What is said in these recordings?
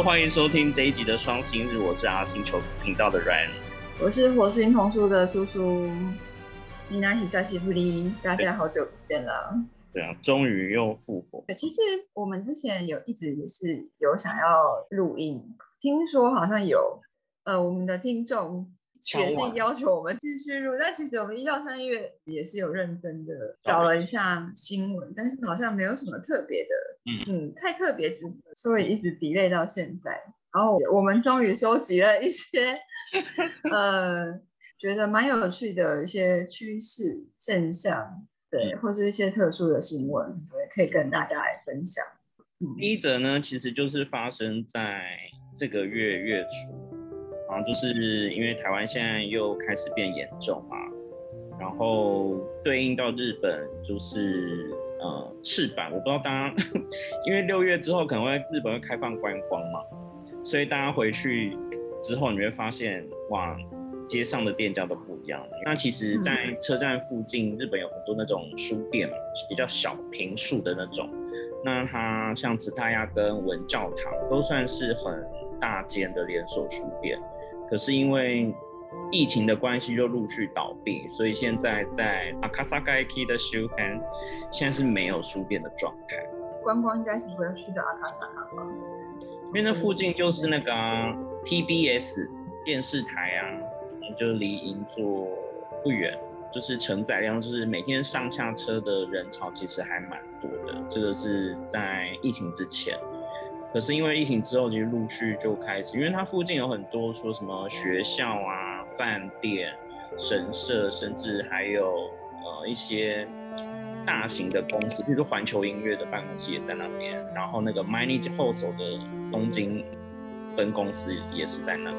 Hello，欢迎收听这一集的双星日，我是阿星球频道的 Ryan，我是火星童书的叔叔，你那喜萨西布里，大家好久不见了。对啊，终于又复活。其实我们之前有一直也是有想要录音，听说好像有呃我们的听众写信要求我们继续录，但其实我们一到三月也是有认真的找了一下新闻，但是好像没有什么特别的，嗯嗯，太特别值得，所以一直 delay 到现在。然后我们终于收集了一些呃觉得蛮有趣的一些趋势现象。对，或是一些特殊的新闻，对，可以跟大家来分享。第一则呢，其实就是发生在这个月月初，然后就是因为台湾现在又开始变严重嘛，然后对应到日本就是呃赤坂，我不知道大家，因为六月之后可能会日本会开放观光嘛，所以大家回去之后你会发现哇。街上的店家都不一样。那其实，在车站附近，日本有很多那种书店，比较小平数的那种。那它像紫太亚跟文教堂都算是很大间的连锁书店，可是因为疫情的关系，就陆续倒闭，所以现在在阿卡萨盖基的修刊，现在是没有书店的状态。观光应该是不要去的阿卡萨卡吧？因为那附近就是那个 TBS 电视台啊。就离银座不远，就是承载量，就是每天上下车的人潮其实还蛮多的。这个是在疫情之前，可是因为疫情之后，其实陆续就开始，因为它附近有很多说什么学校啊、饭店、神社，甚至还有呃一些大型的公司，比如说环球音乐的办公室也在那边，然后那个 Manage 后手的东京分公司也是在那。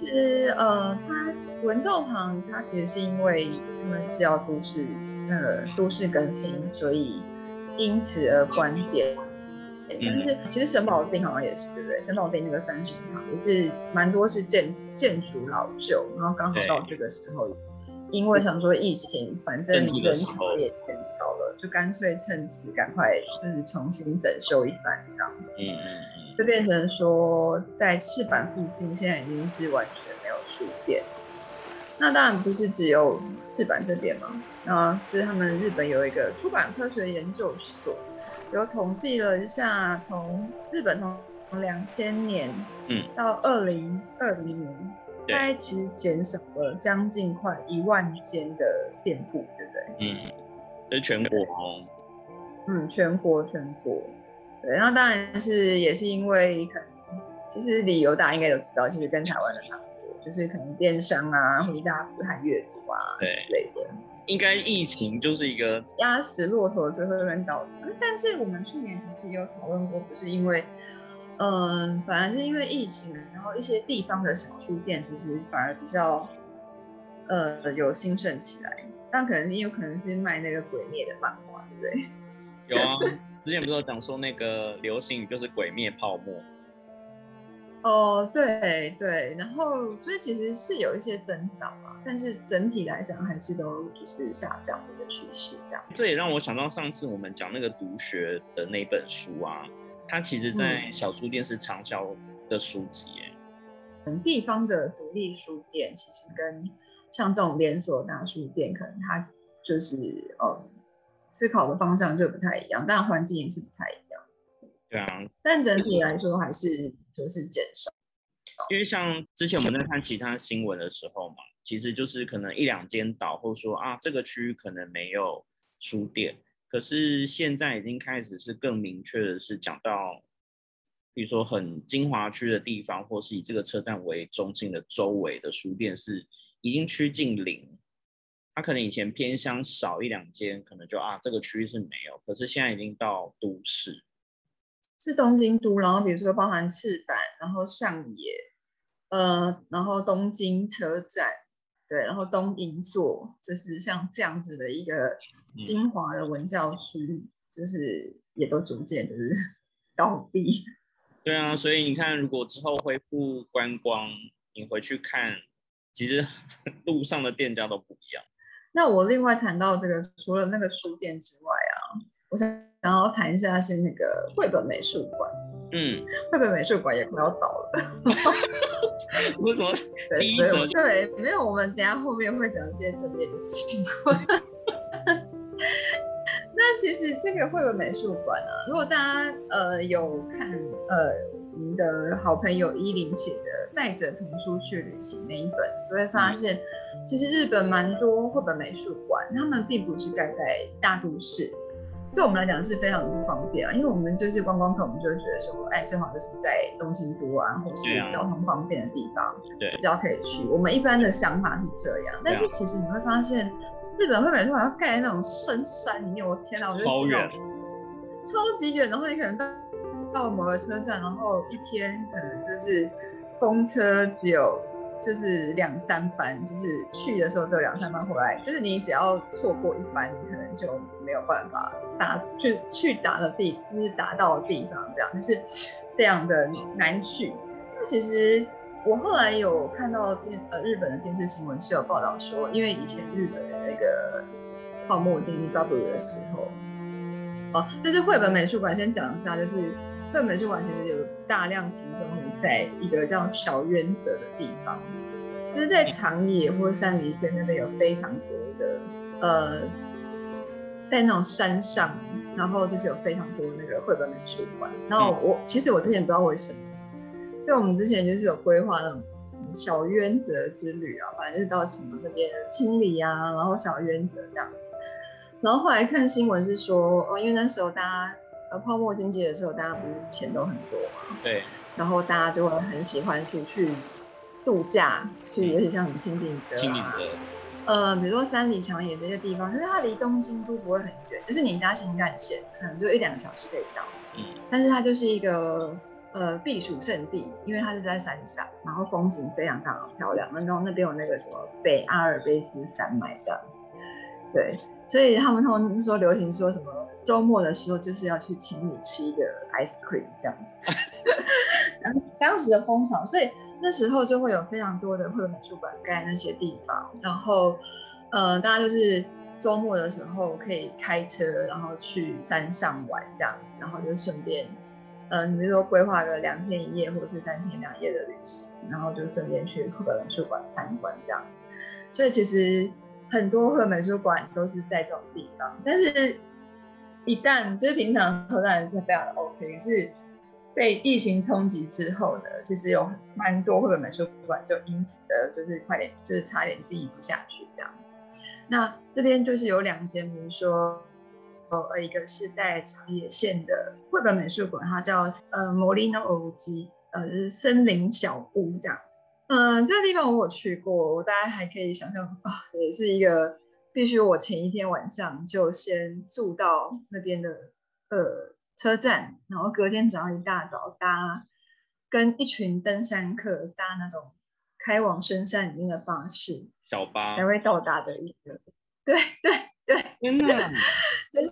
其实，呃，它文教堂，它其实是因为他们是要都市，那个都市更新，所以因此而关店。但是其实神保町好像也是，对不对？神保町那个三星堂也是蛮多是建建筑老旧，然后刚好到这个时候，因为想说疫情，反正人潮也减少了，就干脆趁此赶快就是重新整修一番这样。嗯嗯。就变成说，在赤坂附近现在已经是完全没有书店。那当然不是只有赤坂这边嘛，啊，就是他们日本有一个出版科学研究所，有统计了一下，从日本从两千年嗯到二零二零年，大概其实减少了将近快一万间的店铺，对不对？嗯，这全国哦。嗯，全国全国。对，那当然是也是因为可能，其实理由大家应该都知道，其实跟台湾的差不多，就是可能电商啊，或者大家不看阅读啊之类的。应该疫情就是一个压死骆驼最后一根稻草。但是我们去年其实也有讨论过，不是因为，嗯，反而是因为疫情，然后一些地方的小书店其实反而比较，呃，有兴盛起来。但可能也有可能是卖那个鬼灭的漫画，对不对？有啊。之前不是有讲说那个流行语就是“鬼灭泡沫”？哦，对对，然后所以其实是有一些增长嘛，但是整体来讲还是都就是下降的一个趋势。这样，这也让我想到上次我们讲那个读学的那本书啊，它其实在小书店是畅销的书籍。嗯，地方的独立书店其实跟像这种连锁大书店，可能它就是呃。思考的方向就不太一样，但环境也是不太一样。对啊，但整体来说还是就是减少。因为像之前我们在看其他新闻的时候嘛，其实就是可能一两间倒，或说啊这个区域可能没有书店。可是现在已经开始是更明确的是讲到，比如说很精华区的地方，或是以这个车站为中心的周围的书店是已经趋近零。他可能以前偏乡少一两间，可能就啊这个区域是没有，可是现在已经到都市，是东京都，然后比如说包含赤坂，然后上野，呃，然后东京车站，对，然后东银座，就是像这样子的一个精华的文教区，就是也都逐渐就是 倒闭。对啊，所以你看，如果之后恢复观光，你回去看，其实 路上的店家都不一样。那我另外谈到这个，除了那个书店之外啊，我想想要谈一下是那个绘本美术馆。嗯，绘本美术馆也快要倒了。为什么？对，对，对，没有，我们等下后面会讲一些正面的情况。那其实这个绘本美术馆啊，如果大家呃有看呃我们的好朋友依林写的《带着童书去旅行》那一本，就会发现，其实日本蛮多绘本美术馆，他们并不是盖在大都市。对我们来讲是非常不方便啊，因为我们就是观光客，我们就会觉得说，哎，最好就是在东京都啊，或是交通方便的地方，对，比较可以去。我们一般的想法是这样，但是其实你会发现，日本会美术馆要盖在那种深山里面，我天哪，我觉得超远，超级远，然后你可能到到某个车站，然后一天可能就是公车只有。就是两三班，就是去的时候只有两三班，回来就是你只要错过一班，你可能就没有办法达去去达的地，就是达到的地方，这样就是非常的难去。那其实我后来有看到电呃日本的电视新闻是有报道说，因为以前日本的那个泡沫经济 W 的时候，哦，就是绘本美术馆先讲一下，就是。绘本美术馆其实有大量集中在一个叫小渊泽的地方，就是在长野或山梨县那边有非常多的呃，在那种山上，然后就是有非常多那个绘本美术馆。然后我其实我之前不知道为什么，就我们之前就是有规划那种小渊泽之旅啊，反正就是到什么那边清理啊，然后小渊泽这样子。然后后来看新闻是说，哦，因为那时候大家。呃，泡沫经济的时候，大家不是钱都很多嘛？对。然后大家就会很喜欢出去度假，去尤其像什么清景泽啊，呃，比如说三里长野这些地方，就是它离东京都不会很远，就是你搭新干线可能就一两个小时可以到。嗯。但是它就是一个呃避暑胜地，因为它是在山上，然后风景非常非常漂亮。然后那边有那个什么北阿尔卑斯山脉的，对，所以他们通常说流行说什么。周末的时候就是要去请你吃一个 ice cream 这样子，当当时的风潮，所以那时候就会有非常多的绘本美术馆盖那些地方，然后，呃，大家就是周末的时候可以开车，然后去山上玩这样子，然后就顺便，嗯，比如说规划个两天一夜或者是三天两夜的旅行，然后就顺便去绘本美术馆参观这样子，所以其实很多绘本美术馆都是在这种地方，但是。一旦就是平常当然是非常的 OK，是被疫情冲击之后呢，其实有蛮多绘本美术馆就因此的，就是快点就是差点经营不下去这样子。那这边就是有两间，比如说呃一个是在长野县的绘本美术馆，它叫呃 Molino o g 呃是森林小屋这样子。嗯，这个地方我有去过，我大家还可以想象啊，也是一个。必须我前一天晚上就先住到那边的呃车站，然后隔天早上一大早搭跟一群登山客搭那种开往深山里面的巴士，小巴才会到达的一个。对对对，真的，就是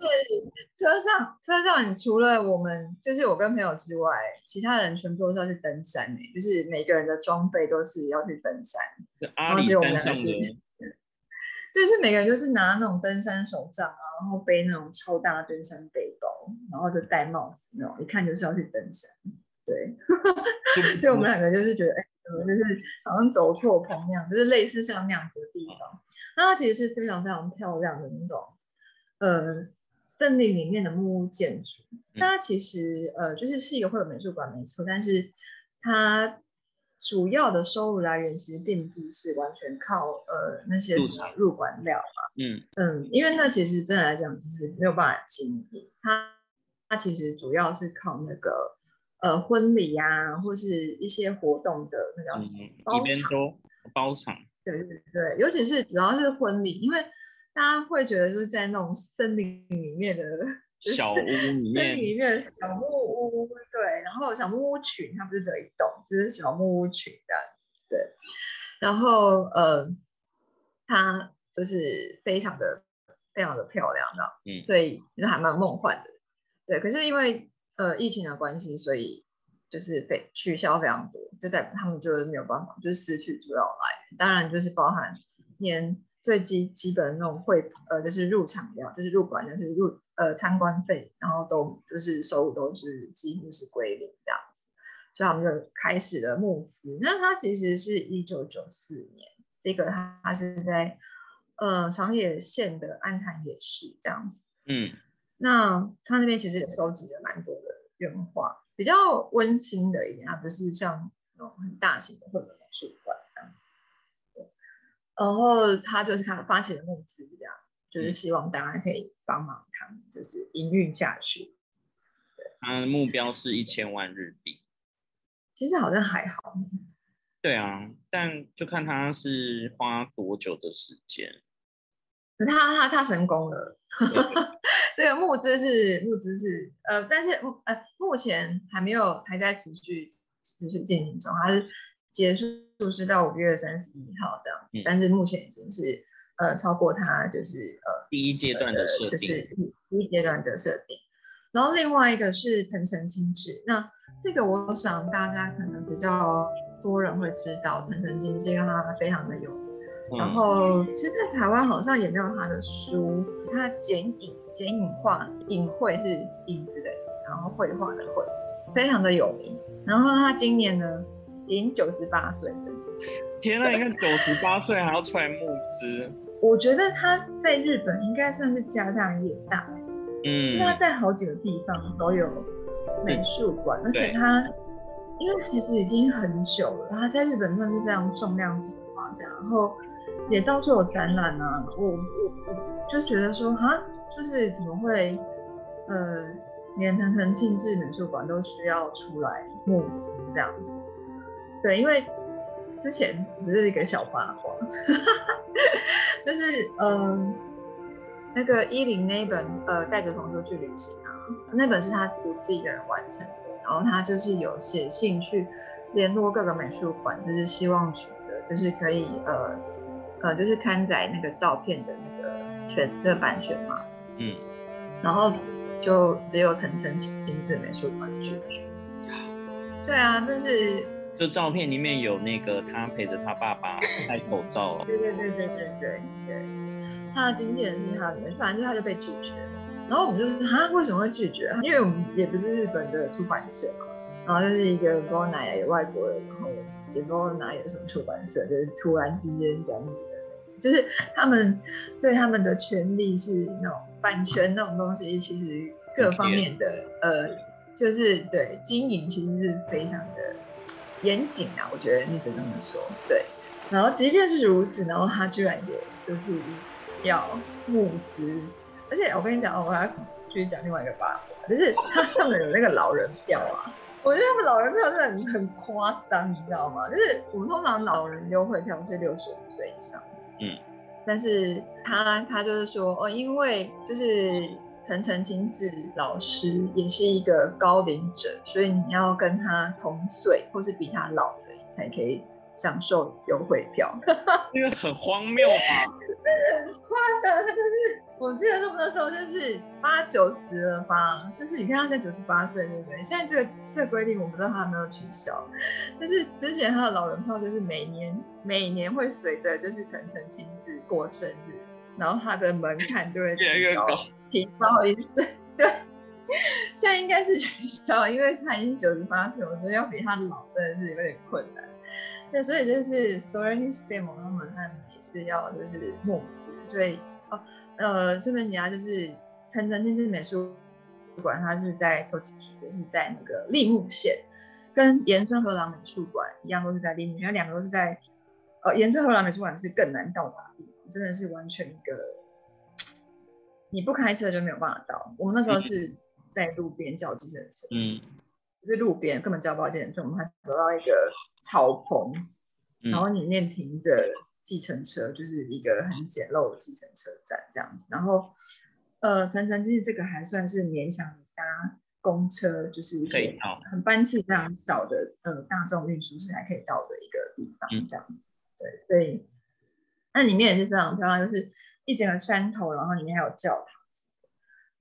车上车上，你除了我们就是我跟朋友之外，其他人全部都是要去登山诶，就是每个人的装备都是要去登山，然后只有我们两个是。就是每个人就是拿那种登山手杖啊，然后背那种超大登山背包，然后就戴帽子那种，一看就是要去登山。对，所以我们两个就是觉得，哎，就是好像走错棚那样，就是类似像那样子。那它其实是非常非常漂亮的那种，呃，森林里面的木屋建筑。那它其实呃，就是是一个会有美术馆没错，但是它。主要的收入来源其实并不是完全靠呃那些什么入馆料嘛，嗯。嗯，因为那其实真的来讲就是没有办法经营，它它其实主要是靠那个呃婚礼呀或是一些活动的那叫包场，包场，对对对，尤其是主要是婚礼，因为大家会觉得就是在那种森林里面的。小屋里面，里面小木屋，对，然后小木屋群，它不是只有一栋，就是小木屋群这样，对，然后呃，它就是非常的非常的漂亮的，嗯，所以就还蛮梦幻的，对，可是因为呃疫情的关系，所以就是被取消非常多，就代表他们就是没有办法，就是失去主要来源，当然就是包含连最基基本的那种会呃就是入场料，就是入馆就是入。呃参观费，然后都就是收入都是几乎是归零这样子，所以他们就开始了募资。那它其实是一九九四年，这个它它是在呃长野县的安潭野市这样子。嗯，那他那边其实也收集了蛮多的原画，比较温馨的一点，它不是像那种很大型的绘本美术馆这样。然后他就是他发起的募资，这样就是希望大家可以帮忙他们，就是营运下去。他的目标是一千万日币。其实好像还好，对啊，但就看他是花多久的时间。可他他他成功了，这个募资是募资是呃，但是呃目前还没有还在持续持续进行中，它是结束是到五月三十一号这样子，但是目前已经是呃超过它就是呃第一阶段的设定，就是第一阶段的设定。然后另外一个是藤城清治，那这个我想大家可能比较多人会知道藤城清治，因为它非常的有。然后，其实，在台湾好像也没有他的书。他剪影、剪影画，影绘是影子的，然后绘画的绘，非常的有名。然后他今年呢，已经九十八岁了。天呐，你看九十八岁还要出来募资。我觉得他在日本应该算是家大业大，嗯，因为他在好几个地方都有美术馆，而且他，因为其实已经很久了，他在日本算是非常重量级的画家，然后。也到处有展览啊，我我我就觉得说哈，就是怎么会，呃，连藤藤庆治美术馆都需要出来募资这样子，对，因为之前只是一个小八卦，就是嗯，那个伊林那一本呃带着同学去旅行啊，那本是他独自一个人完成的，然后他就是有写信去联络各个美术馆，就是希望取得就是可以呃。呃，就是刊载那个照片的那个权的版权嘛，嗯，然后就只有藤城亲自美术馆去对啊，这是就照片里面有那个他陪着他爸爸戴口罩对对对对对对对，他的经纪人是他的，反正就他就被拒绝了。然后我们就是他为什么会拒绝？因为我们也不是日本的出版社嘛，然后就是一个不知道哪外国人，然后也不知道哪里有什么出版社，就是突然之间这样子。就是他们对他们的权利是那种版权那种东西，其实各方面的呃，就是对经营其实是非常的严谨啊。我觉得你只能这么说。对，然后即便是如此，然后他居然也就是要募资，而且我跟你讲哦，我要继续讲另外一个八卦，就是 他他们有那个老人票啊，我觉得他们老人票真的很夸张，你知道吗？就是我们通常老人优惠票是六十五岁以上。嗯，但是他他就是说哦，因为就是藤城清子老师也是一个高龄者，所以你要跟他同岁或是比他老的才可以享受优惠票。因 为很荒谬吧？很夸张，他就是。我记得他们那时候就是八九十了吧，就是你看他现在九十八岁，对不对？现在这个这个规定我不知道他有没有取消，就是之前他的老人票就是每年每年会随着就是藤城亲自过生日，然后他的门槛就会提高提高一岁。对，现在应该是取消，因为他已经九十八岁，我觉得要比他老真的是有点困难。对，所以就是 s t o r y s t e m 他们他们也是要就是募资，所以哦。呃，顺便讲就是藤城亲治美术馆，它是在 Tochiki，就是在那个立木县，跟岩村和郎美术馆一样，都是在立木县，两个都是在呃岩村和郎美术馆是更难到达的地方，真的是完全一个你不开车就没有办法到。我们那时候是在路边叫计程车，嗯，就是路边根本叫不到计程车，我们还走到一个草棚，然后里面停着。计程车就是一个很简陋的计程车站这样子，然后呃，藤城其实这个还算是勉强搭公车，就是一些很班次非常少的呃大众运输是还可以到的一个地方这样子。对，所以那里面也是非常漂亮，就是一整个山头，然后里面还有教堂。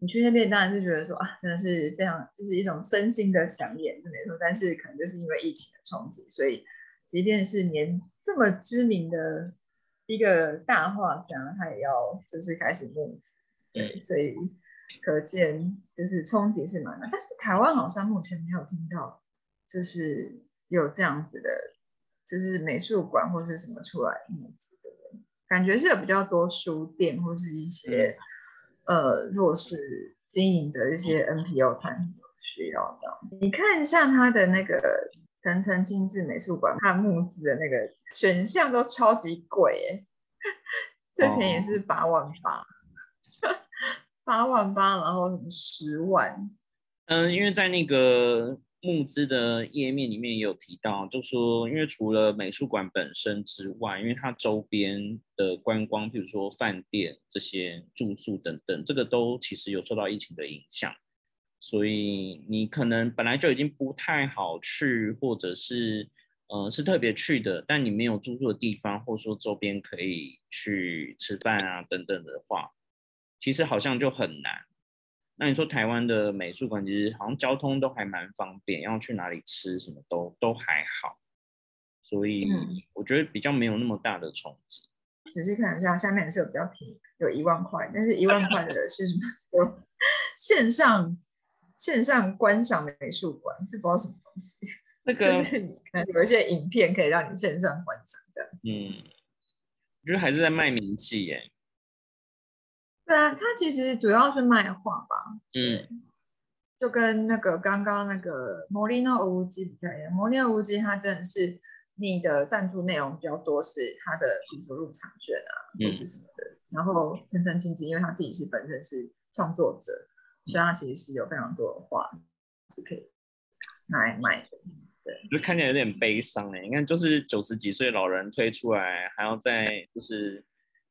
你去那边当然是觉得说啊，真的是非常就是一种身心的想念，是没错。但是可能就是因为疫情的冲击，所以。即便是连这么知名的一个大画家，他也要就是开始募资，对，所以可见就是冲击是蛮大。但是台湾好像目前没有听到，就是有这样子的，就是美术馆或是什么出来募资的人，感觉是有比较多书店或是一些呃弱势经营的一些 NPO 团体需要的。你看一下他的那个藤城精致美术馆，他募资的那个选项都超级贵哎。最便宜是八万八，八万八，然后什么十万？嗯，因为在那个募资的页面里面也有提到，就说因为除了美术馆本身之外，因为它周边的观光，比如说饭店这些住宿等等，这个都其实有受到疫情的影响，所以你可能本来就已经不太好去，或者是。呃，是特别去的，但你没有住宿的地方，或者说周边可以去吃饭啊等等的话，其实好像就很难。那你说台湾的美术馆，其实好像交通都还蛮方便，要去哪里吃什么都都还好，所以我觉得比较没有那么大的冲击。仔细看一下，下面是有比较便宜，有一万块，但是一万块的是什么？有 线上线上观赏美术馆，这不知道什么东西。这个是你看有一些影片可以让你线上观赏这样子。嗯，我觉得还是在卖名气耶。对啊，它其实主要是卖画吧。嗯，就跟那个刚刚那个摩利诺无机比较一样，摩利诺无机它真的是你的赞助内容比较多，是他的比如入场券啊，或是什么的。然后天生亲子，因为他自己是本身是创作者，所以他其实是有非常多的画是可以拿来卖的。就看起来有点悲伤哎，你看，就是九十几岁老人推出来，还要在就是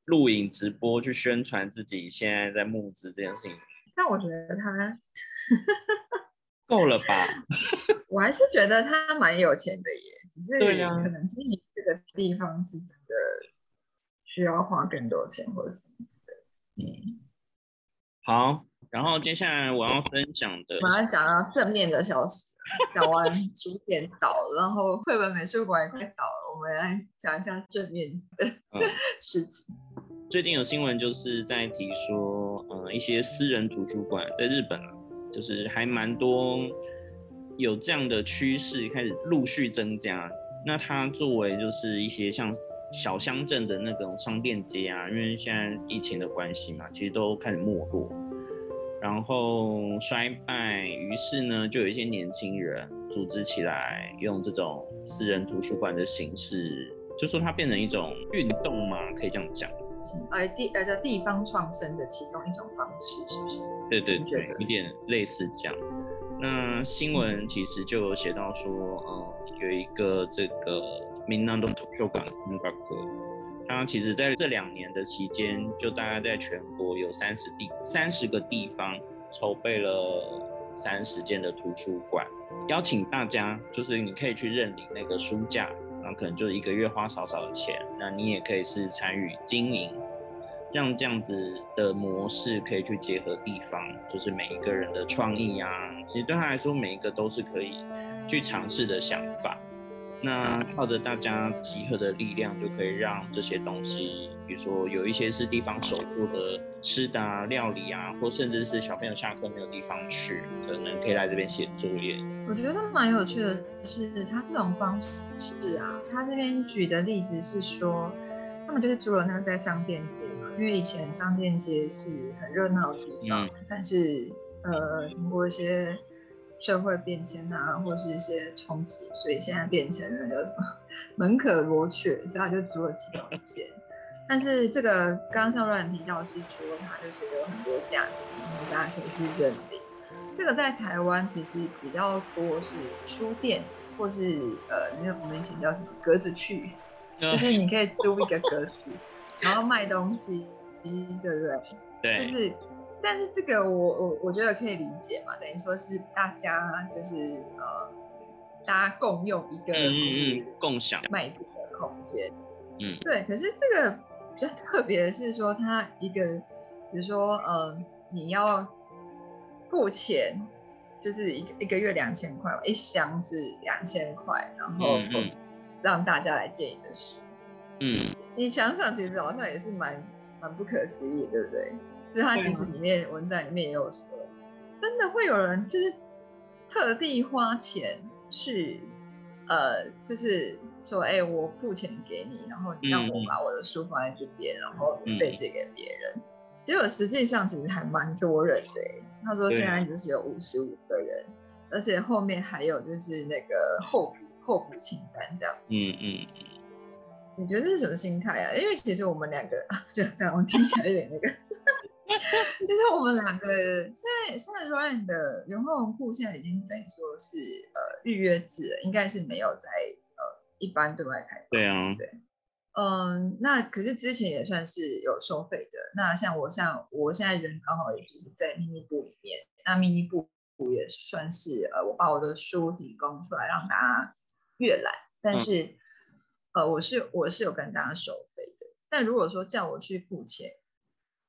录影直播去宣传自己现在在募资这件事情。但我觉得他 够了吧？我还是觉得他蛮有钱的耶，只是可能经营这个地方是真的需要花更多钱或是之类的。嗯，好，然后接下来我要分享的，我要讲到正面的消息。讲完主点倒，然后绘本美术馆也快倒了，我们来讲一下正面的 事情。最近有新闻就是在提说，呃，一些私人图书馆在日本，就是还蛮多有这样的趋势开始陆续增加。那它作为就是一些像小乡镇的那种商店街啊，因为现在疫情的关系嘛，其实都开始没落。然后衰败，于是呢，就有一些年轻人组织起来，用这种私人图书馆的形式，就说它变成一种运动嘛，可以这样讲。呃，地呃叫地方创生的其中一种方式，是不是？对对对，有点类似这样。那新闻其实就有写到说，呃，有一个这个民南东图书馆那个他其实在这两年的期间，就大概在全国有三十地三十个地方筹备了三十间的图书馆，邀请大家，就是你可以去认领那个书架，然后可能就一个月花少少的钱，那你也可以是参与经营，让这样子的模式可以去结合地方，就是每一个人的创意啊，其实对他来说，每一个都是可以去尝试的想法。那靠着大家集合的力量，就可以让这些东西，比如说有一些是地方手做的吃的啊、料理啊，或甚至是小朋友下课没有地方去，可能可以来这边写作业。我觉得蛮有趣的是，他这种方式啊，他这边举的例子是说，他们就是租了那个在商店街嘛，因为以前商店街是很热闹的地方，但是呃，经过一些。社会变迁啊，或是一些冲击，所以现在变成那个门可罗雀，所以他就租了几条街。但是这个刚刚像乱提到是除了它就是有很多价值，大家可以去认领。这个在台湾其实比较多是书店，或是呃，那我们以前叫什么格子去，就是你可以租一个格子，然后卖东西，对不对？对，就是。但是这个我我我觉得可以理解嘛，等于说是大家就是呃，大家共用一个就是共享卖的空间，嗯，对。可是这个比较特别的是说，它一个比如说呃，你要付钱，就是一个一个月两千块，一箱是两千块，然后让大家来借你的书，嗯，你想想，其实好像也是蛮蛮不可思议，对不对？就是他其实里面文在里面也有说，真的会有人就是特地花钱去，呃，就是说，哎，我付钱给你，然后你让我把我的书放在这边，然后被借给别人。结果实际上其实还蛮多人的，他说现在就是有五十五个人，而且后面还有就是那个候补候补清单这样。嗯嗯嗯。你觉得这是什么心态啊？因为其实我们两个啊，就这样，我听起来有点那个。其实我们两个现在现在 Ryan 的元化文库现在已经等于说是呃预约制了，应该是没有在呃一般对外开放。对啊。对。嗯，那可是之前也算是有收费的。那像我像我现在人刚好也就是在秘密部里面，那秘密部也算是呃我把我的书提供出来让大家阅览，但是。呃，我是我是有跟大家收费的，但如果说叫我去付钱，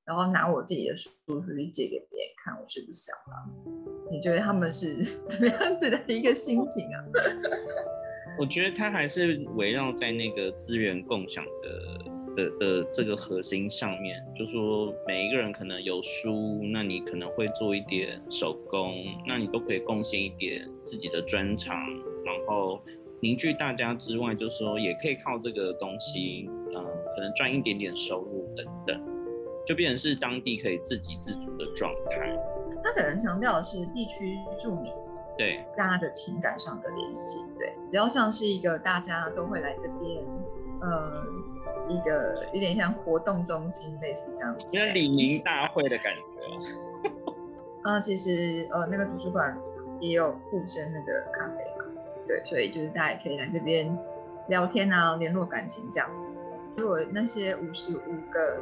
然后拿我自己的书出去借给别人看，我是不想的。你觉得他们是 怎么样子的一个心情啊？我觉得他还是围绕在那个资源共享的的的这个核心上面，就说每一个人可能有书，那你可能会做一点手工，那你都可以贡献一点自己的专长，然后。凝聚大家之外，就说也可以靠这个东西，嗯，可能赚一点点收入等等，就变成是当地可以自给自足的状态。他可能强调的是地区住民对大家的情感上的联系，对，比较像是一个大家都会来这边，呃，一个有点像活动中心类似这样，因为李明大会的感觉。呃，其实呃那个图书馆也有附身那个咖啡嘛。对，所以就是大家也可以来这边聊天啊，联络感情这样子。如果那些五十五个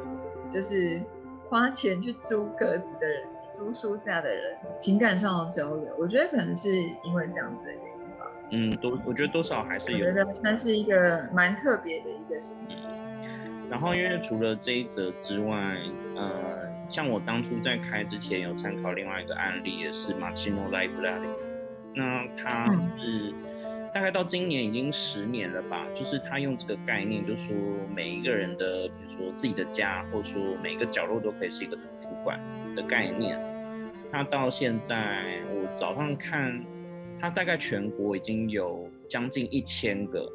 就是花钱去租格子的人、租书架的人，情感上的交流，我觉得可能是因为这样子的原因吧。嗯，多，我觉得多少还是有。我觉得算是一个蛮特别的一个信息。然后，因为除了这一则之外，呃，像我当初在开之前有参考另外一个案例，也是马奇诺莱布拉里，那他是。大概到今年已经十年了吧，就是他用这个概念，就说每一个人的，比如说自己的家，或者说每个角落都可以是一个图书馆的概念。他到现在，我早上看，他大概全国已经有将近一千个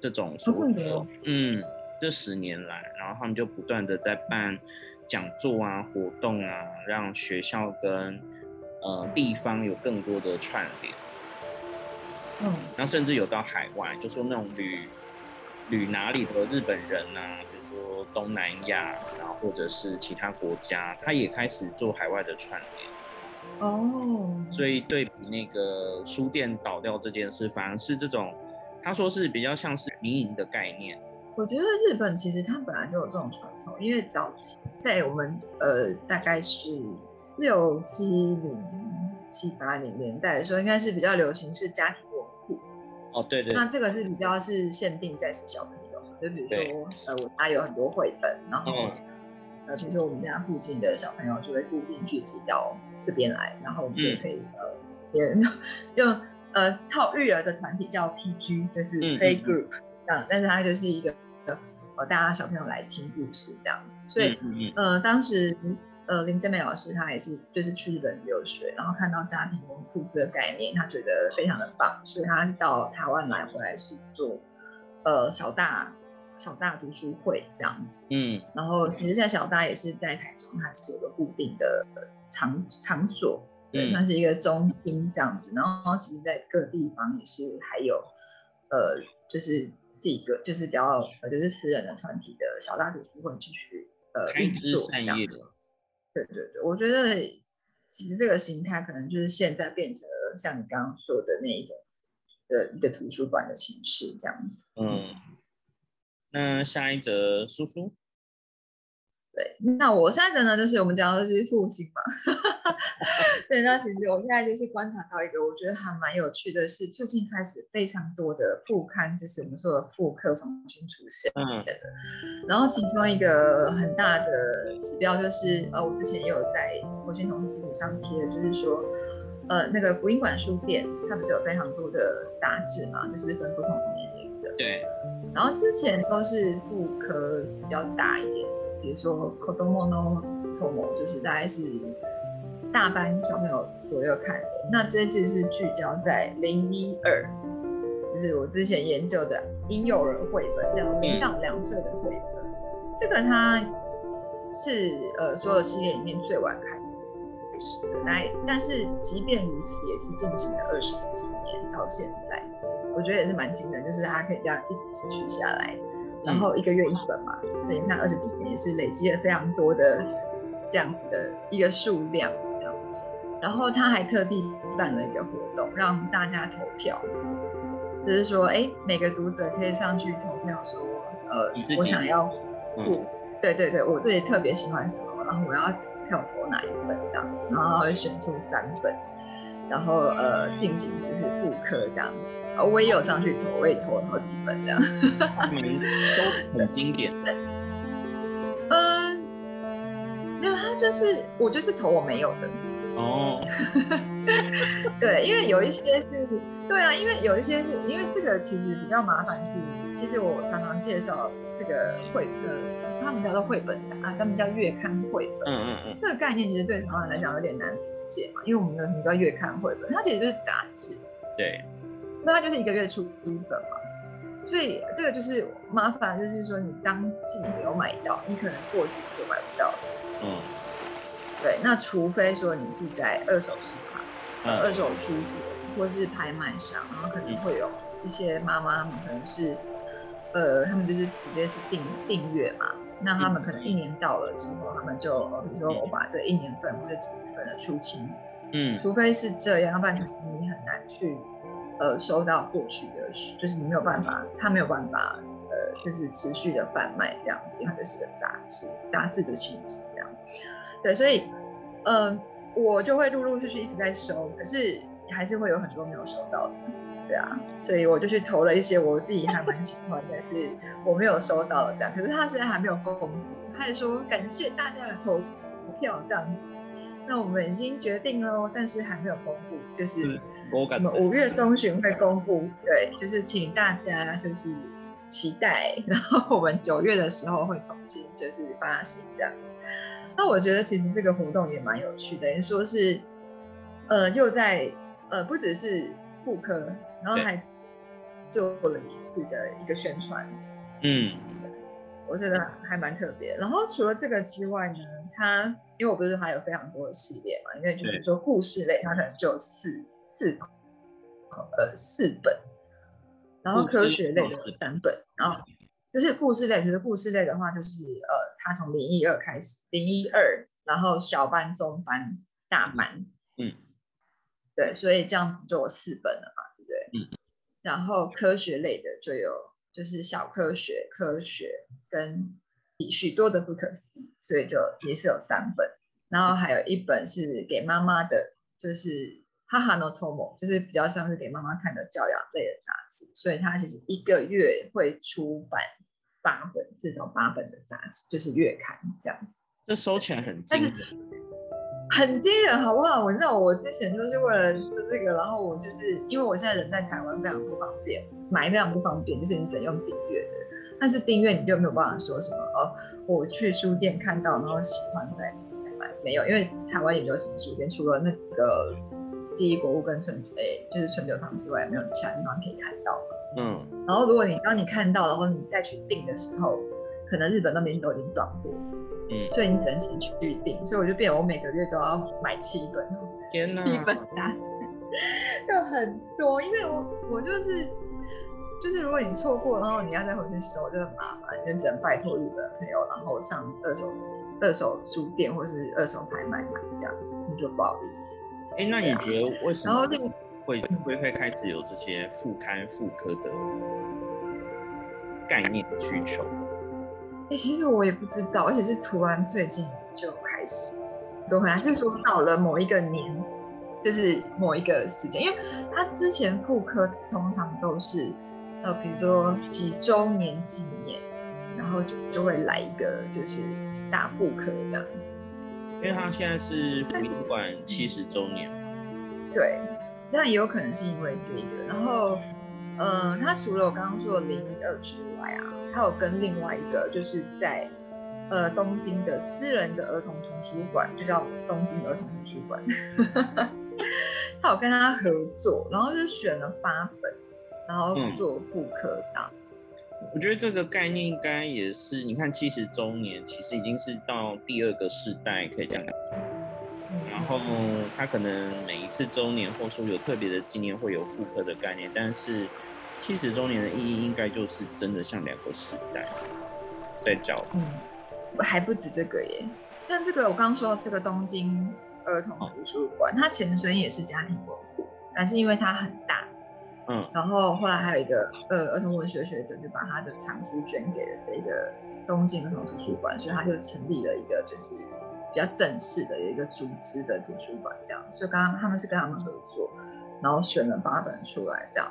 这种所谓的，嗯，这十年来，然后他们就不断的在办讲座啊、活动啊，让学校跟呃地方有更多的串联。嗯，然后甚至有到海外，就说那种旅旅哪里的日本人呐，比如说东南亚，然后或者是其他国家，他也开始做海外的串联。哦，所以对比那个书店倒掉这件事，反而是这种，他说是比较像是民营的概念。我觉得日本其实它本来就有这种传统，因为早期在我们呃大概是六七零七八零年代的时候，应该是比较流行是家庭。哦，对对，那这个是比较是限定在是小朋友，就比如说，呃，我家有很多绘本，然后，呃，比如说我们家附近的小朋友就会固定聚集到这边来，然后我们就可以呃，别人就呃套育儿的团体叫 PG，就是 Play Group 这样，但是它就是一个呃大家小朋友来听故事这样子，所以呃当时。呃，林正美老师他也是，就是去日本留学，然后看到家庭文库这个概念，他觉得非常的棒，所以他是到台湾来回来是做，呃，小大小大读书会这样子。嗯，然后其实现在小大也是在台中，它是有个固定的场场所，对，它是一个中心这样子。然后其实，在各地方也是还有，呃，就是这个就是比较呃，就是私人的团体的小大读书会继续呃运作这样子。对对对，我觉得其实这个形态可能就是现在变成了像你刚刚说的那一种的一个图书馆的形式这样子。嗯，那下一则叔叔。对，那我下一个呢，就是我们讲的是复兴嘛。对，那其实我现在就是观察到一个，我觉得还蛮有趣的是，最近开始非常多的副刊，就是我们说的复刻重新出现。嗯。然后其中一个很大的指标就是，呃，我之前也有在火星同地图上贴，就是说，呃，那个福音馆书店，它不是有非常多的杂志嘛，就是分不同年龄的。对。然后之前都是副科比较大一点。比如说《c o d o m o no Tomo 就是大概是大班小朋友左右看的。那这次是聚焦在零一二，就是我之前研究的婴幼儿绘本，这样零到两岁的绘本。这个它是呃所有系列里面最晚开始的，来，但是即便如此，也是进行了二十几年到现在，我觉得也是蛮惊人，就是它可以这样一直持续下来。然后一个月一本嘛，所以你看二十几年也是累积了非常多的这样子的一个数量。然后他还特地办了一个活动，让大家投票，就是说，哎，每个读者可以上去投票，说，呃，我想要，不，对对对，我自己特别喜欢什么，然后我要投票投哪一本这样子，然后会选出三本，然后呃进行就是复刻这样。我也有上去投，我也投了好几本这样，名都很经典。嗯，没有，他就是我就是投我没有的。哦，对，因为有一些是，对啊，因为有一些是因为这个其实比较麻烦，是其实我常常介绍这个绘呃，他们叫做绘本啊，他们叫月刊绘本。嗯嗯嗯。这个概念其实对台湾来讲有点难理解嘛，因为我们的什么叫月刊绘本，它其实就是杂志。对。那它就是一个月出一本嘛，所以这个就是麻烦，就是说你当季没有买到，你可能过季就买不到。嗯，对，那除非说你是在二手市场、二手书店或是拍卖上，然后可能会有一些妈妈们可能是，呃，他们就是直接是订订阅嘛，那他们可能一年到了之后，他们就比如说我把这一年份或者几年份的出清，嗯，除非是这样，要不然其实你很难去。呃，收到过去的，就是你没有办法，他没有办法，呃，就是持续的贩卖这样子，因为它就是个杂志，杂志的性质这样。对，所以，嗯，我就会陆陆续续一直在收，可是还是会有很多没有收到的，对啊，所以我就去投了一些我自己还蛮喜欢的，是我没有收到的这样。可是他现在还没有公布，他也说感谢大家的投票这样子。那我们已经决定了，但是还没有公布，就是。我们五月中旬会公布，对，就是请大家就是期待，然后我们九月的时候会重新就是发行这样。那我觉得其实这个活动也蛮有趣的，等于说是，呃，又在呃不只是妇科，然后还做了一次的一个宣传，嗯，我觉得还蛮特别。然后除了这个之外呢，它。因为我不是还有非常多的系列嘛，因为就是说故事类，它可能就四四呃四本，然后科学类的三本，然后就是故事类，就是故事类的话，就是呃，他从零一二开始，零一二，然后小班、中班、大班，嗯，对，所以这样子就有四本了嘛，对不对？嗯，然后科学类的就有就是小科学、科学跟。许多的不可思议，所以就也是有三本，然后还有一本是给妈妈的，就是哈哈 no tomo，就是比较像是给妈妈看的教养类的杂志，所以它其实一个月会出版八本，至少八本的杂志，就是月刊这样。这收起来很惊人，很惊人，好不好？我知道我之前就是为了做这个，然后我就是因为我现在人在台湾，非常不方便买，非常不方便，就是你只能用订阅的。但是订阅你就没有办法说什么哦，我去书店看到然后喜欢再买，没有，因为台湾也没有什么书店，除了那个记忆国物跟春诶就是春酒堂之外，没有其他地方可以看到。嗯，然后如果你当你看到，然后你再去订的时候，可能日本那边都已经断货，嗯，所以你只能自己去订，所以我就变我每个月都要买七本，天哪，七本单就很多，因为我我就是。就是如果你错过，然后你要再回去收，就很麻烦，就只能拜托日本朋友，然后上二手二手书店或是二手拍卖买这样子，你就不好意思。哎，那你觉得为什么会会会开始有这些副刊副科的概念需求？哎，其实我也不知道，而且是突然最近就开始，都还是说到了某一个年，就是某一个时间，因为他之前副科通常都是。呃，比如说几周年纪念，然后就就会来一个就是大副科这样。因为他现在是博物馆七十周年。对，那也有可能是因为这个。然后，呃，他除了我刚刚说的零一二之外啊，他有跟另外一个就是在呃东京的私人的儿童图书馆，就叫东京儿童图书馆。他有跟他合作，然后就选了八本，然后做复刻档。我觉得这个概念应该也是，你看七十周年，其实已经是到第二个世代，可以这样讲。然后他可能每一次周年或说有特别的纪念会有复刻的概念，但是七十周年的意义应该就是真的像两个时代在找。嗯，还不止这个耶，像这个我刚刚说到这个东京儿童图书馆，它前身也是家庭文库，但是因为它很大。嗯，然后后来还有一个呃儿童文学学者就把他的藏书捐给了这个东京儿童图书馆，所以他就成立了一个就是比较正式的一个组织的图书馆这样。所以刚刚他们是跟他们合作，然后选了八本出来这样。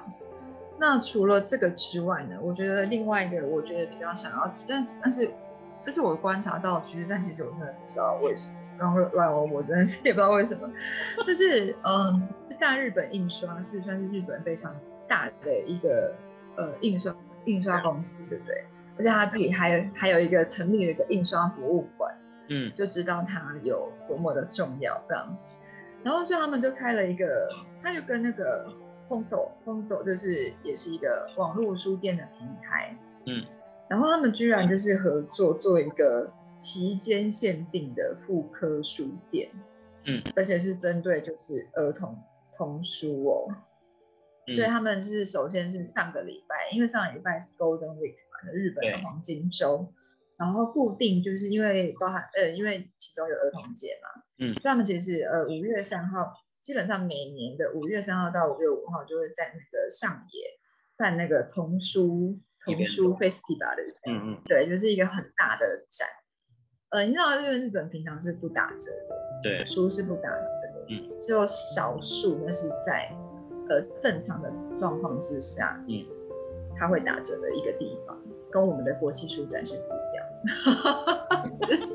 那除了这个之外呢，我觉得另外一个我觉得比较想要，但但是这是我观察到其实，但其实我真的不知道为什么。刚刚乱我，我真的是也不知道为什么，就是嗯。大日本印刷是算是日本非常大的一个呃印刷印刷公司，对不对？而且他自己还有还有一个成立了一个印刷博物馆，嗯，就知道它有多么的重要这样子。然后所以他们就开了一个，他就跟那个风斗风斗就是也是一个网络书店的平台，嗯，然后他们居然就是合作做一个期间限定的妇科书店，嗯，而且是针对就是儿童。童书哦，所以他们是首先是上个礼拜，因为上个礼拜是 Golden Week 嘛，日本的黄金周，然后固定就是因为包含呃，因为其中有儿童节嘛，嗯，所以他们其实呃五月三号，基本上每年的五月三号到五月五号就会在那个上野办那个童书童书 Festival 的，嗯嗯，对，就是一个很大的展，呃，你知道因为日本平常是不打折的，对，书是不打折。嗯，只有少数那是在呃正常的状况之下，嗯，它会打折的一个地方，跟我们的国际书展是不一样，就是，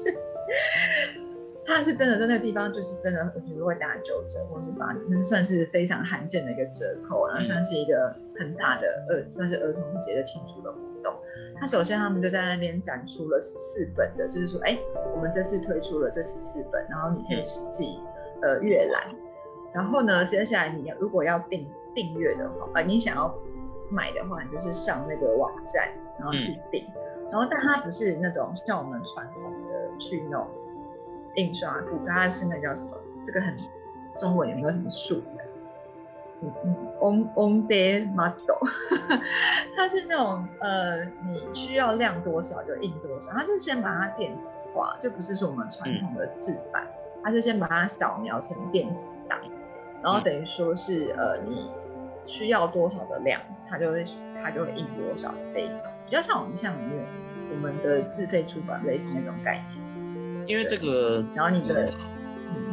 它是真的在那个地方，就是真的，比如会打九折或是八折，就是算是非常罕见的一个折扣，然后算是一个很大的呃，算是儿童节的庆祝的活动。它首先他们就在那边展出了十四本的，就是说，哎，我们这次推出了这十四本，然后你可以实际。呃，阅览，然后呢，接下来你要如果要订订阅的话，啊，你想要买的话，你就是上那个网站，然后去订。然后，但它不是那种像我们传统的去弄印刷图，它是那叫什么？这个很中文有没有什么术语？嗯嗯，on on day model，它是那种呃，你需要量多少就印多少，它是先把它电子化，就不是说我们传统的制版。它是先把它扫描成电子档，然后等于说是呃你需要多少的量，它就会它就会印多少这一种，比较像我们像我们我们的自费出版类似那种概念。因为这个，然后你的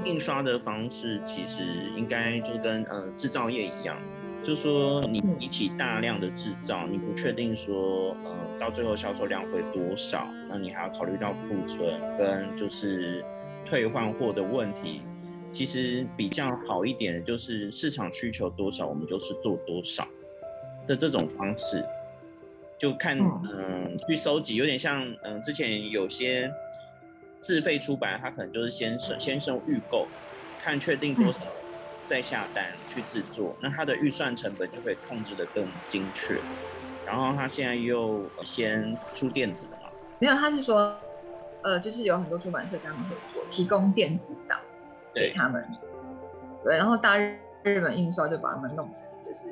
印刷的方式其实应该就跟呃制造业一样，就是说你比起大量的制造，你不确定说呃到最后销售量会多少，那你还要考虑到库存跟就是。退换货的问题，其实比较好一点的就是市场需求多少，我们就是做多少的这种方式，就看嗯。去收集，有点像嗯之前有些自费出版，他可能就是先先收预购，看确定多少再下单去制作，那他的预算成本就可以控制的更精确。然后他现在又先出电子的嘛？没有，他是说。呃，就是有很多出版社跟他们合作，提供电子档给他们。对，然后大日本印刷就把他们弄成，就是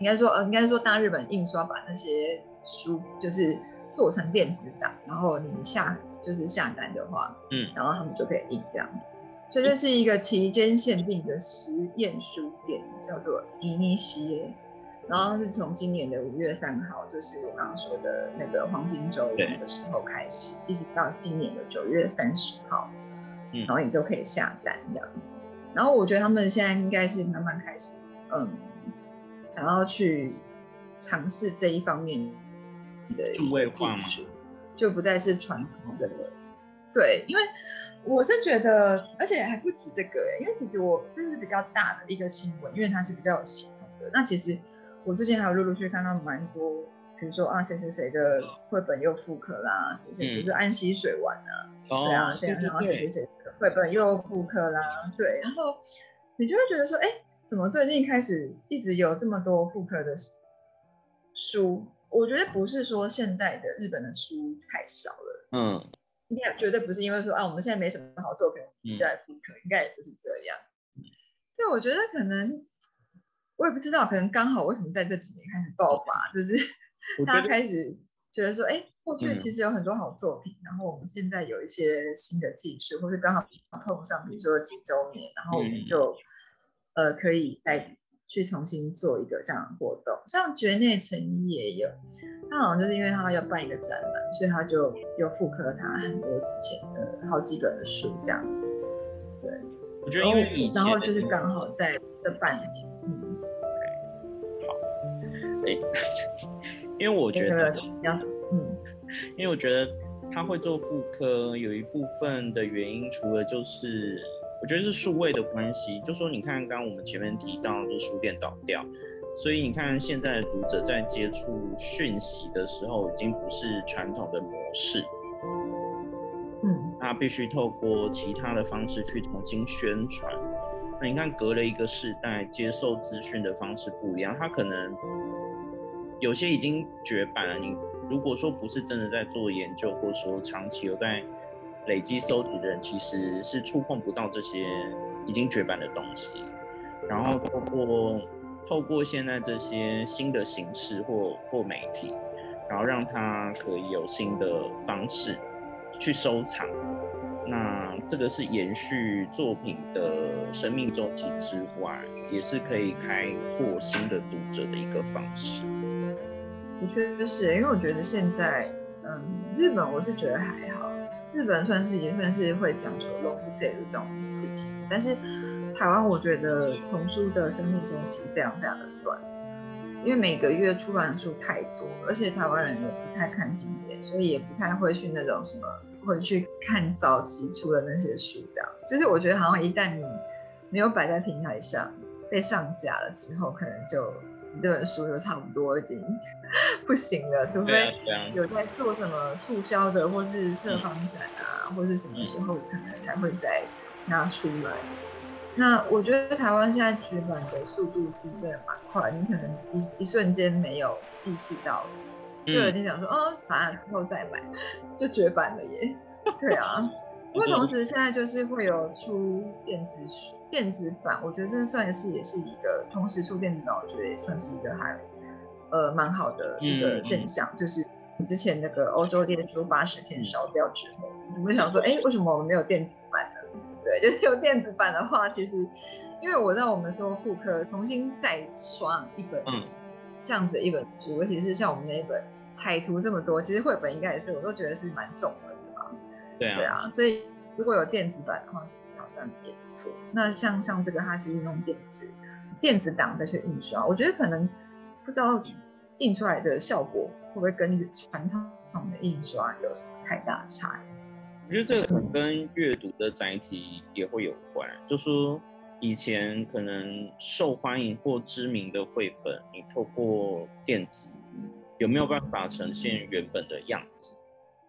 应该说，呃，应该说大日本印刷把那些书就是做成电子档，然后你下就是下单的话，嗯，然后他们就可以印这样子。所以这是一个期间限定的实验书店，叫做伊尼西耶。然后是从今年的五月三号，就是我刚刚说的那个黄金周的时候开始，一直到今年的九月三十号，然后你都可以下单这样子。然后我觉得他们现在应该是慢慢开始，嗯，想要去尝试这一方面的技术，就不再是传统的。对，因为我是觉得，而且还不止这个，因为其实我这是比较大的一个新闻，因为它是比较有系统的。那其实。我最近还有陆陆续续看到蛮多比如说啊谁谁谁的绘本又复刻啦，谁谁就是安溪水玩啊，对啊，现在然后谁谁谁的绘本又复刻啦，对，然后你就会觉得说，哎，怎么最近开始一直有这么多复刻的书？我觉得不是说现在的日本的书太少了，嗯，应该绝对不是因为说啊我们现在没什么好作品，就来复刻，应该也不是这样。对我觉得可能。我也不知道，可能刚好为什么在这几年开始爆发，就是大家开始觉得说，哎，过去其实有很多好作品，然后我们现在有一些新的技术，或是刚好碰上，比如说几周年，然后我们就呃可以再去重新做一个这样的活动。像绝内成一也有，他好像就是因为他要办一个展览，所以他就又复刻他很多之前的好几本的书这样子。对，我觉得因为然后就是刚好在这半年。好哎，因为我觉得，嗯，因为我觉得他会做妇科，有一部分的原因，除了就是我觉得是数位的关系，就说你看，刚刚我们前面提到，就书店倒掉，所以你看现在的读者在接触讯息的时候，已经不是传统的模式，嗯，他必须透过其他的方式去重新宣传。那你看，隔了一个世代，接受资讯的方式不一样，他可能。有些已经绝版了。你如果说不是真的在做研究，或者说长期有在累积收集的人，其实是触碰不到这些已经绝版的东西。然后透过透过现在这些新的形式或或媒体，然后让他可以有新的方式去收藏。那这个是延续作品的生命周期之外，也是可以开拓新的读者的一个方式。的确是，因为我觉得现在，嗯，日本我是觉得还，日本算是也算是会讲求 long sale 这种事情，但是台湾我觉得童书的生命周期非常非常的短，因为每个月出版的书太多，而且台湾人也不太看经典，所以也不太会去那种什么会去看早期出的那些书，这样，就是我觉得好像一旦你没有摆在平台上被上架了之后，可能就。这本书就差不多已经 不行了，除非有在做什么促销的，或是设方展啊，或是什么时候可能才会再拿出来。那我觉得台湾现在绝版的速度是真的蛮快，你可能一一瞬间没有意识到，就有点想说，哦，反正之后再买，就绝版了耶。对啊，不过同时现在就是会有出电子书。电子版，我觉得这算是也是一个同时出电子版，我觉得也算是一个还呃蛮好的一个现象。就是之前那个欧洲电书八十天烧掉之后，我们想说，哎，为什么我们没有电子版呢？对，就是有电子版的话，其实因为我让我们说复刻重新再刷一本这样子一本书，尤其是像我们那一本彩图这么多，其实绘本应该也是我都觉得是蛮重的，对啊，对啊，所以。如果有电子版的话，其实好像也不错。那像像这个，它是用电子电子档再去印刷，我觉得可能不知道印出来的效果会不会跟传统的印刷有什么太大差异。我觉得这个可能跟阅读的载体也会有关。就说以前可能受欢迎或知名的绘本，你透过电子有没有办法呈现原本的样子？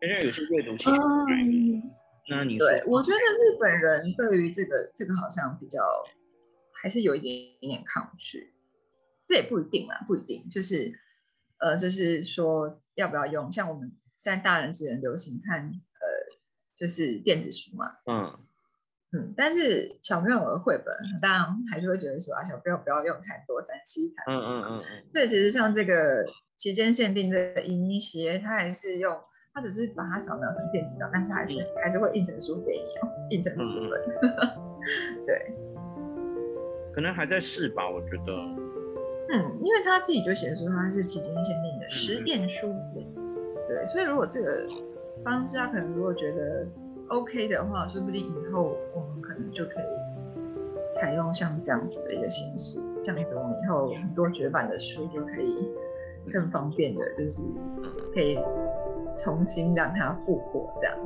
因为有些阅读器。那你对，我觉得日本人对于这个这个好像比较还是有一点点抗拒，这也不一定啊，不一定，就是呃，就是说要不要用，像我们现在大人只能流行看呃，就是电子书嘛，嗯嗯，但是小朋友的绘本，当然还是会觉得说啊，小朋友不要用太多三七台，嗯嗯嗯嗯，对，其实像这个期间限定的一鞋，它还是用。他只是把它扫描成电子档，但是还是还是会印成书给你，印成书本。对，可能还在试吧，我觉得。嗯，因为他自己就写说他是期间限定的十点书本，对，所以如果这个方式他可能如果觉得 OK 的话，说不定以后我们可能就可以采用像这样子的一个形式，这样子我们以后很多绝版的书就可以更方便的，就是可以。重新让它复活这样，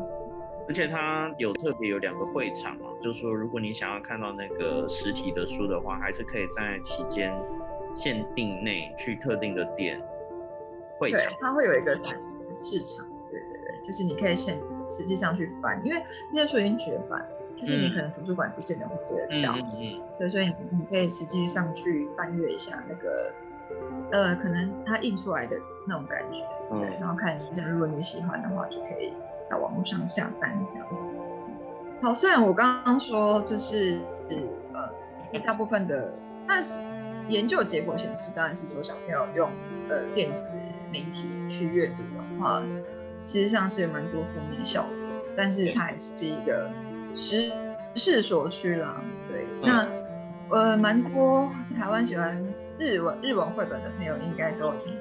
而且它有特别有两个会场嘛，就是说如果你想要看到那个实体的书的话，还是可以在期间限定内去特定的店会场，它会有一个市场，对对对，就是你可以现实际上去翻，因为那些书已经绝版，就是你可能图书馆不见得会借得到，嗯嗯，对，所以你你可以实际上去翻阅一下那个，呃，可能它印出来的那种感觉，对，然后看一下，如果你喜欢的话，就可以到网络上下单这样子。好，虽然我刚刚说就是呃，在大部分的，但是研究结果显示，当然是说小朋友用呃电子媒体去阅读的话，其实上是有蛮多负面效果，但是它还是一个时势所趋啦。对，那呃蛮多台湾喜欢日文日文绘本的朋友应该都有听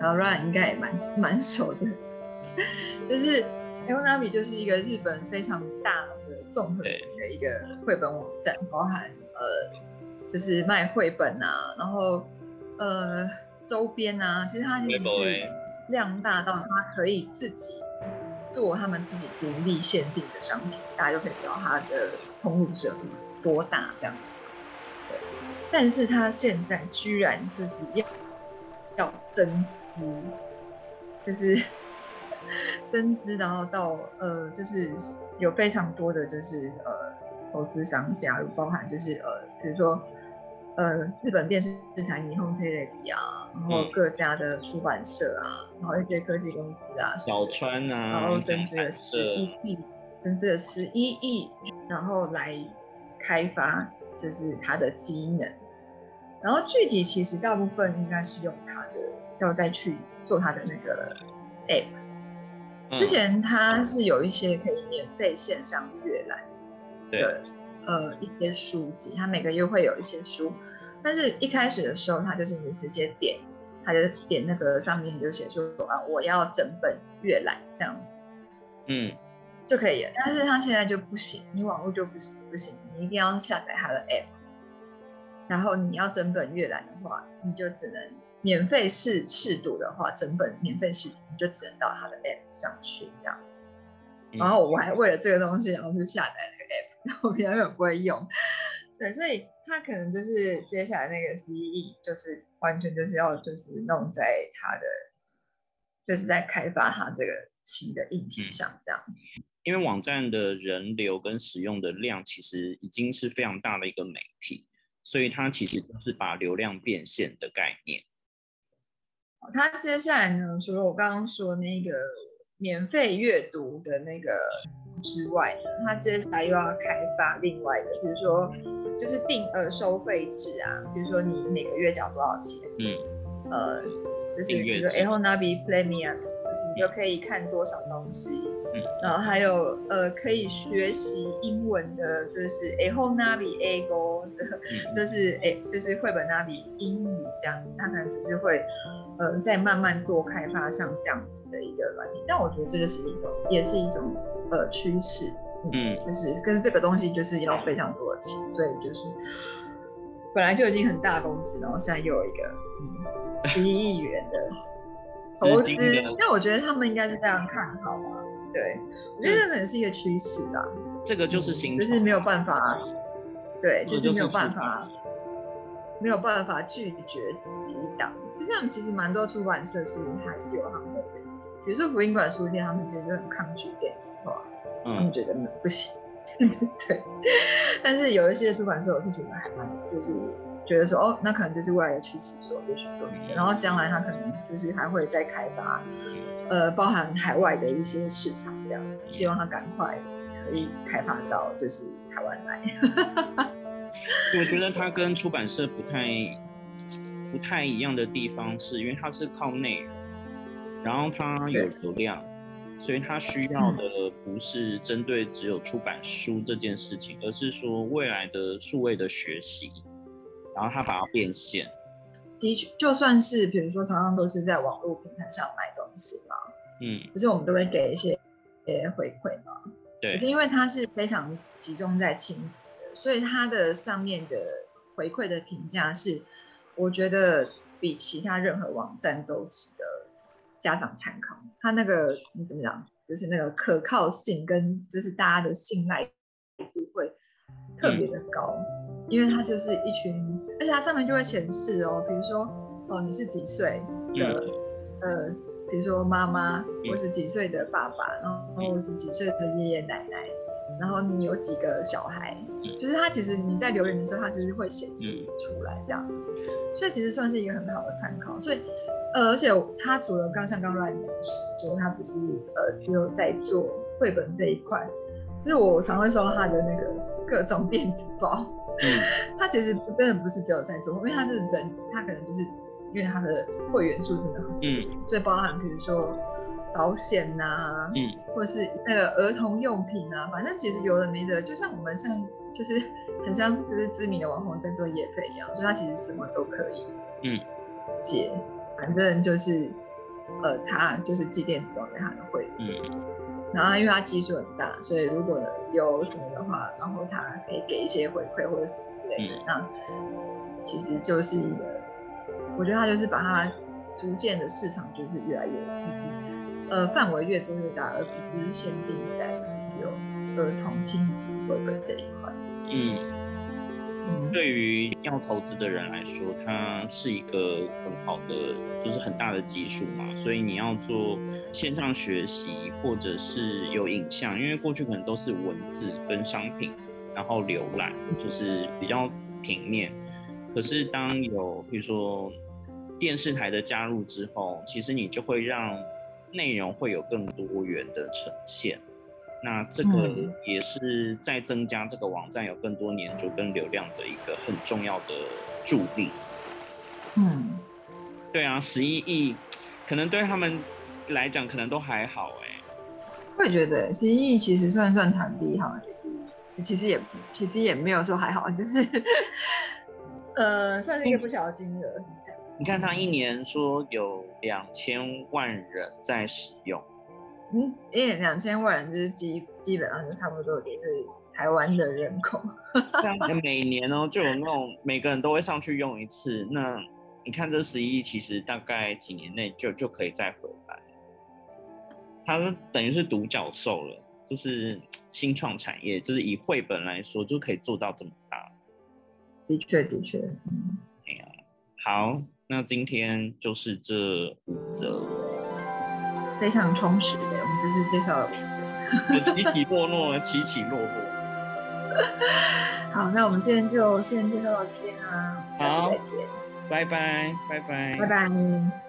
然后 Ryan 应该也蛮 蛮熟的，就是。Elnavi 就是一个日本非常大的综合型的一个绘本网站，包含呃，就是卖绘本啊，然后呃周边啊，其实它其实是量大到它可以自己做他们自己独立限定的商品，大家就可以知道它的通路是有多大这样。对，但是他现在居然就是要要增资，就是。增资，然后到呃，就是有非常多的就是呃投资商加入，包含就是呃，比如说呃日本电视台霓虹 TV 啊，然后各家的出版社啊，然后一些科技公司啊，小川啊，然后增资了十一亿，增资了十一亿，然后来开发就是它的机能，然后具体其实大部分应该是用它的，要再去做他的那个 app。之前他是有一些可以免费线上阅览的，呃，一些书籍，他每个月会有一些书，但是一开始的时候，他就是你直接点，他就点那个上面就写说啊，我要整本阅览这样子，嗯，就可以了。但是他现在就不行，你网络就不行不行，你一定要下载他的 app，然后你要整本阅览的话，你就只能。免费试试读的话，整本免费试读你就只能到他的 app 上去这样子。然后我还为了这个东西，然后就下载那个 app，我平常根本不会用。对，所以他可能就是接下来那个 CE，就是完全就是要就是弄在他的，就是在开发他这个新的硬体上这样。因为网站的人流跟使用的量其实已经是非常大的一个媒体，所以它其实就是把流量变现的概念。他接下来呢，除了我刚刚说那个免费阅读的那个之外呢，他接下来又要开发另外的，比如说就是定额收费制啊，比如说你每个月缴多少钱，嗯，呃，就是比如说 Ahonabi Premium，就是你就可以看多少东西，嗯，然后还有呃可以学习英文的，就是 A Go，这这是诶，就是绘本 Nabi 英语这样子，他可能就是会。呃，再慢慢多开发像这样子的一个软体，但我觉得这个是一种，也是一种呃趋势，嗯，就是可是这个东西就是要非常多的钱，所以就是本来就已经很大公司，然后现在又有一个嗯 十一亿元的投资，那我觉得他们应该是非常看好啊，对，我觉得这可能是一个趋势吧，这个就是新，就是没有办法，对，就是没有办法。没有办法拒绝抵挡，就像其实蛮多出版社是还是有他们的原则，比如说福音馆书店，他们其实就很抗拒电子化，他们觉得不行，对。但是有一些出版社，我是觉得还蛮，就是觉得说，哦，那可能就是未来的趋势，所以就去做这个。然后将来他可能就是还会再开发，呃，包含海外的一些市场这样子，希望它赶快可以开发到就是台湾来。我觉得它跟出版社不太不太一样的地方，是因为它是靠内容，然后它有流量，所以它需要的不是针对只有出版书这件事情，而是说未来的数位的学习，然后它把它变现。的确，就算是比如说同样都是在网络平台上买东西嘛，嗯，可是我们都会给一些些回馈嘛，对，可是因为它是非常集中在亲子的。所以它的上面的回馈的评价是，我觉得比其他任何网站都值得家长参考。它那个你怎么讲，就是那个可靠性跟就是大家的信赖度会特别的高，因为它就是一群，而且它上面就会显示哦，比如说哦你是几岁的呃，比如说妈妈，或是几岁的爸爸，然后或是几岁的爷爷奶奶，然后你有几个小孩，就是他其实你在留言的时候，他其实会显示出来这样，所以其实算是一个很好的参考。所以，呃，而且他除了刚像刚乱讲说，他不是呃只有在做绘本这一块，就是我常会收到他的那个各种电子报。嗯，他其实真的不是只有在做，因为他是人，他可能就是因为他的会员数真的很嗯，所以包含比如说保险呐，嗯，或者是那个儿童用品啊，反正其实有的没的，就像我们像就是 很像就是知名的网红在做业配一样，所以他其实什么都可以，嗯，接，反正就是呃，他就是寄电子报给他的会员，嗯。然后因为他基数很大，所以如果有什么的话，然后他可以给一些回馈或者什么之类的，那其实就是一个，我觉得他就是把它逐渐的市场就是越来越，就是呃范围越做越大，而不是限定在就是只有儿童亲子绘本这一块。嗯。对于要投资的人来说，它是一个很好的，就是很大的基数嘛。所以你要做线上学习，或者是有影像，因为过去可能都是文字跟商品，然后浏览就是比较平面。可是当有比如说电视台的加入之后，其实你就会让内容会有更多元的呈现。那这个也是在增加这个网站有更多年度跟流量的一个很重要的助力。嗯，对啊，十一亿，可能对他们来讲可能都还好哎。我也觉得十一亿其实算算谈低哈，就是其实也其实也没有说还好，就是 呃算是一个不小的金额。你看他一年说有两千万人在使用。嗯，一年两千万人就是基基本上就差不多也是台湾的人口。每年哦就有那种每个人都会上去用一次。那你看这十一亿，其实大概几年内就就可以再回来。他是等于是独角兽了，就是新创产业，就是以绘本来说就可以做到这么大。的确，的确，嗯，哎呀，好，那今天就是这五则。非常充实的，我们这是介绍了起起落落，起起落落。好，那我们今天就先介绍到这边啊，下次再见，拜拜，拜拜，拜拜。